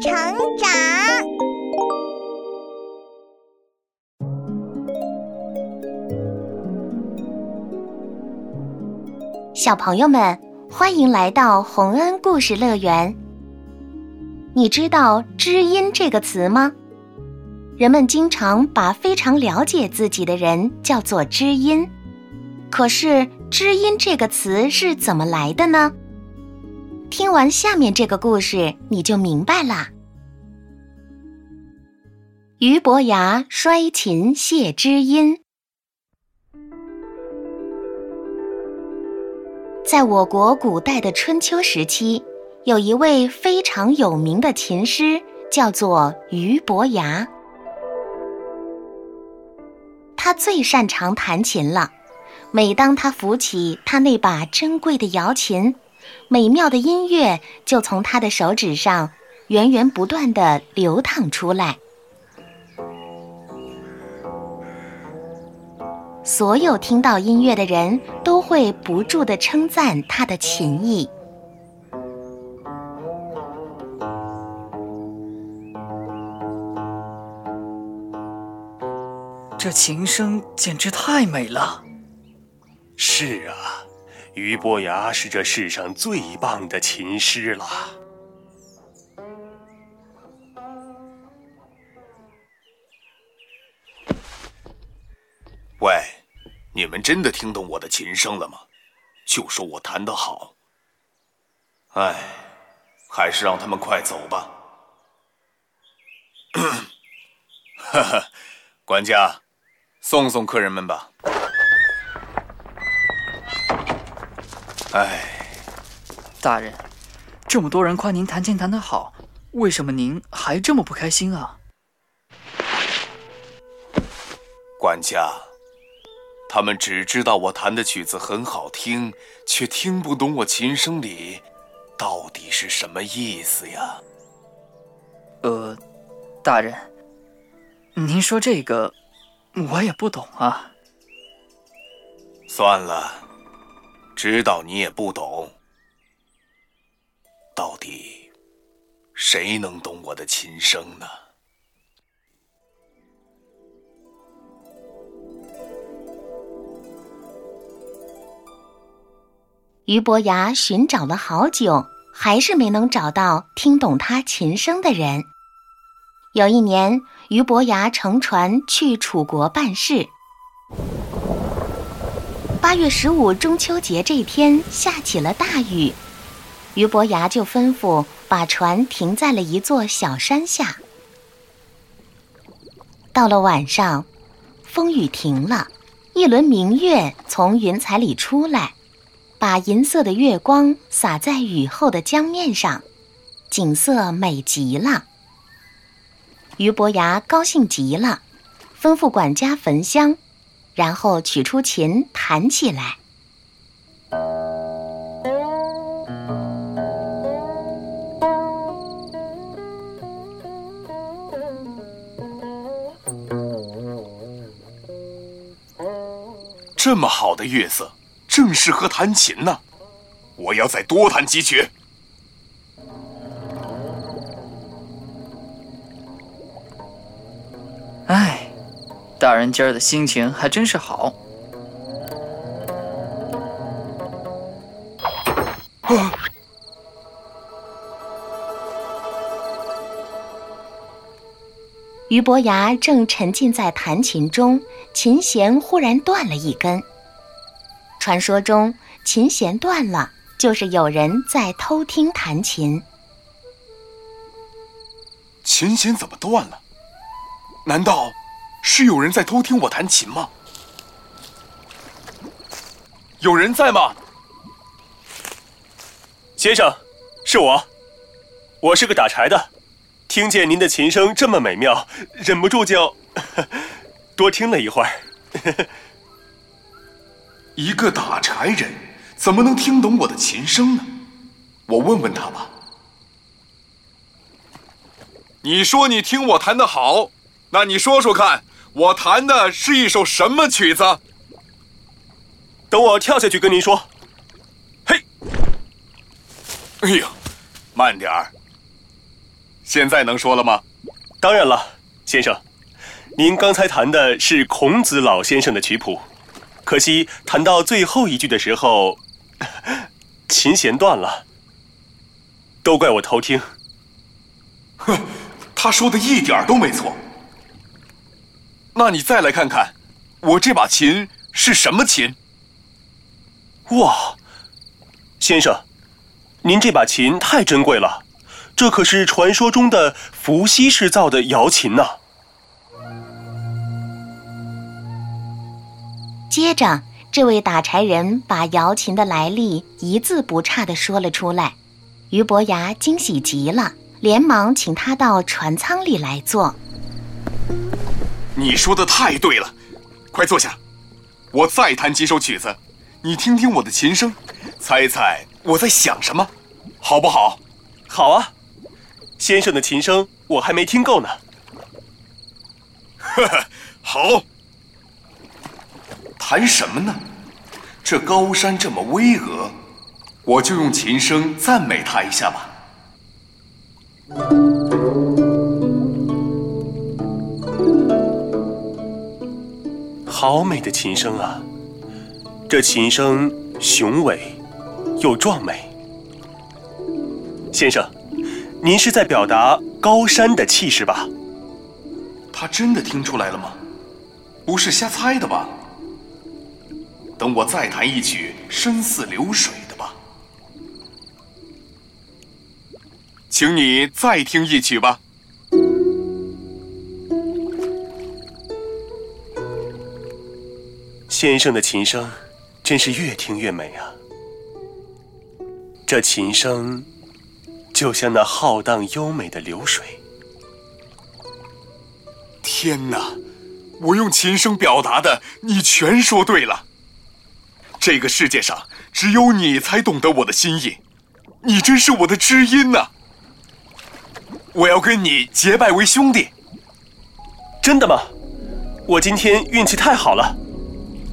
成长。小朋友们，欢迎来到洪恩故事乐园。你知道“知音”这个词吗？人们经常把非常了解自己的人叫做知音。可是“知音”这个词是怎么来的呢？听完下面这个故事，你就明白啦。俞伯牙摔琴谢知音。在我国古代的春秋时期，有一位非常有名的琴师，叫做俞伯牙。他最擅长弹琴了。每当他扶起他那把珍贵的瑶琴，美妙的音乐就从他的手指上源源不断的流淌出来。所有听到音乐的人都会不住的称赞他的琴艺。这琴声简直太美了。是啊，俞伯牙是这世上最棒的琴师了。喂，你们真的听懂我的琴声了吗？就说我弹得好。哎，还是让他们快走吧。哈哈，管家，送送客人们吧。哎，大人，这么多人夸您弹琴弹得好，为什么您还这么不开心啊？管家，他们只知道我弹的曲子很好听，却听不懂我琴声里到底是什么意思呀？呃，大人，您说这个我也不懂啊。算了。知道你也不懂，到底谁能懂我的琴声呢？俞伯牙寻找了好久，还是没能找到听懂他琴声的人。有一年，俞伯牙乘船去楚国办事。八月十五中秋节这天下起了大雨，俞伯牙就吩咐把船停在了一座小山下。到了晚上，风雨停了，一轮明月从云彩里出来，把银色的月光洒在雨后的江面上，景色美极了。俞伯牙高兴极了，吩咐管家焚香。然后取出琴弹起来。这么好的月色，正适合弹琴呢。我要再多弹几曲。大人今儿的心情还真是好。俞伯牙正沉浸在弹琴中，琴弦忽然断了一根。传说中，琴弦断了，就是有人在偷听弹琴。琴弦怎么断了？难道？是有人在偷听我弹琴吗？有人在吗？先生，是我，我是个打柴的，听见您的琴声这么美妙，忍不住就 多听了一会儿。一个打柴人怎么能听懂我的琴声呢？我问问他吧。你说你听我弹的好，那你说说看。我弹的是一首什么曲子？等我跳下去跟您说。嘿，哎呀，慢点儿！现在能说了吗？当然了，先生，您刚才弹的是孔子老先生的曲谱，可惜弹到最后一句的时候，琴弦断了，都怪我偷听。哼，他说的一点都没错。那你再来看看，我这把琴是什么琴？哇，先生，您这把琴太珍贵了，这可是传说中的伏羲氏造的瑶琴呢。接着，这位打柴人把瑶琴的来历一字不差的说了出来，俞伯牙惊喜极了，连忙请他到船舱里来坐。你说的太对了，快坐下，我再弹几首曲子，你听听我的琴声，猜猜我在想什么，好不好？好啊，先生的琴声我还没听够呢。呵呵，好，弹什么呢？这高山这么巍峨，我就用琴声赞美它一下吧。好美的琴声啊！这琴声雄伟又壮美。先生，您是在表达高山的气势吧？他真的听出来了吗？不是瞎猜的吧？等我再弹一曲声似流水的吧。请你再听一曲吧。先生的琴声真是越听越美啊！这琴声就像那浩荡优美的流水。天哪，我用琴声表达的，你全说对了。这个世界上只有你才懂得我的心意，你真是我的知音呐！我要跟你结拜为兄弟。真的吗？我今天运气太好了。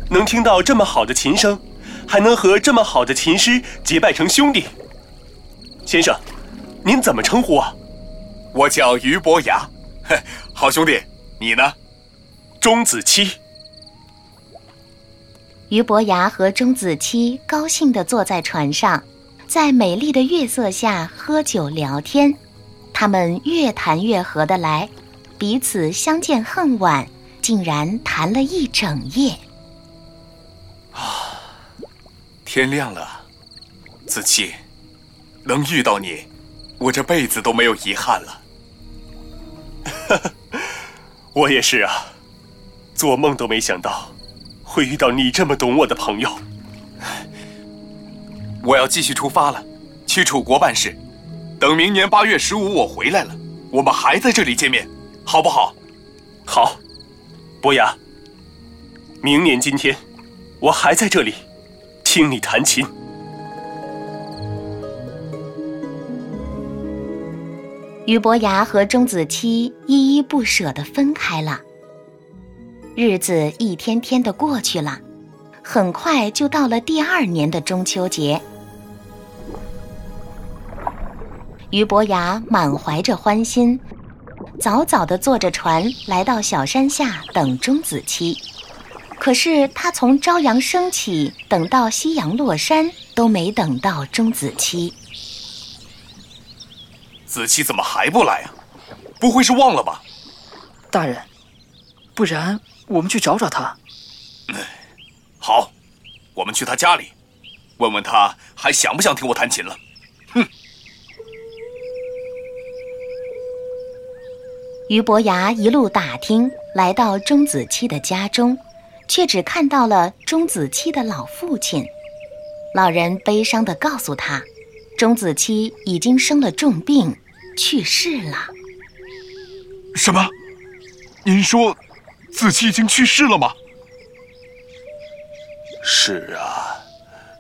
能听到这么好的琴声，还能和这么好的琴师结拜成兄弟。先生，您怎么称呼啊？我叫俞伯牙，好兄弟，你呢？钟子期。俞伯牙和钟子期高兴地坐在船上，在美丽的月色下喝酒聊天。他们越谈越合得来，彼此相见恨晚，竟然谈了一整夜。天亮了，子期，能遇到你，我这辈子都没有遗憾了。我也是啊，做梦都没想到会遇到你这么懂我的朋友。我要继续出发了，去楚国办事。等明年八月十五我回来了，我们还在这里见面，好不好？好，伯牙，明年今天。我还在这里，听你弹琴。俞伯牙和钟子期依依不舍的分开了。日子一天天的过去了，很快就到了第二年的中秋节。俞伯牙满怀着欢心，早早的坐着船来到小山下等钟子期。可是他从朝阳升起，等到夕阳落山，都没等到钟子期。子期怎么还不来啊？不会是忘了吧？大人，不然我们去找找他。好，我们去他家里，问问他还想不想听我弹琴了。哼！俞伯牙一路打听，来到钟子期的家中。却只看到了钟子期的老父亲，老人悲伤地告诉他，钟子期已经生了重病，去世了。什么？您说，子期已经去世了吗？是啊，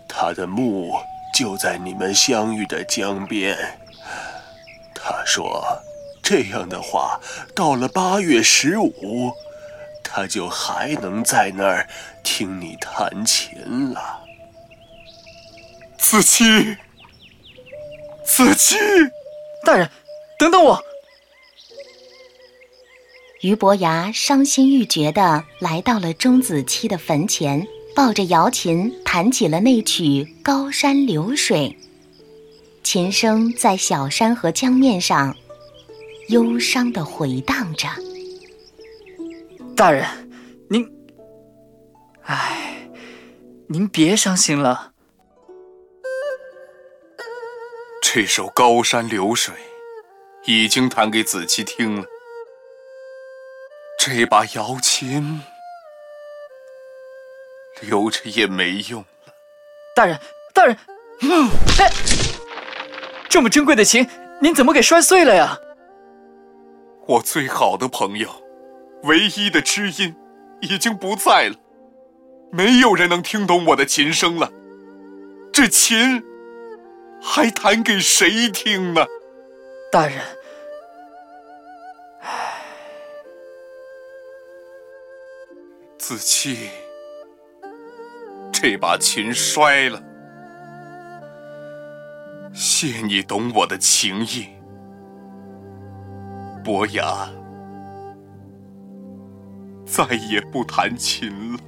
他的墓就在你们相遇的江边。他说，这样的话，到了八月十五。他就还能在那儿听你弹琴了，子期，子期，大人，等等我！俞伯牙伤心欲绝的来到了钟子期的坟前，抱着瑶琴弹起了那曲《高山流水》。琴声在小山和江面上忧伤的回荡着。大人，您，哎，您别伤心了。这首《高山流水》已经弹给子期听了。这把瑶琴留着也没用了。大人，大人，嗯，哎，这么珍贵的琴，您怎么给摔碎了呀？我最好的朋友，唯一的知音，已经不在了，没有人能听懂我的琴声了。这琴还弹给谁听呢？大人。唉子期，这把琴摔了，谢你懂我的情意。伯牙再也不弹琴了。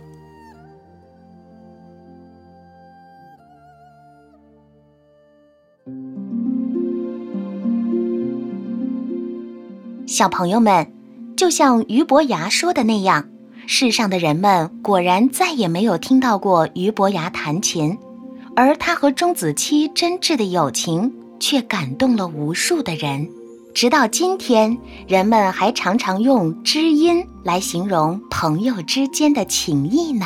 小朋友们，就像俞伯牙说的那样。世上的人们果然再也没有听到过俞伯牙弹琴，而他和钟子期真挚的友情却感动了无数的人。直到今天，人们还常常用知音来形容朋友之间的情谊呢。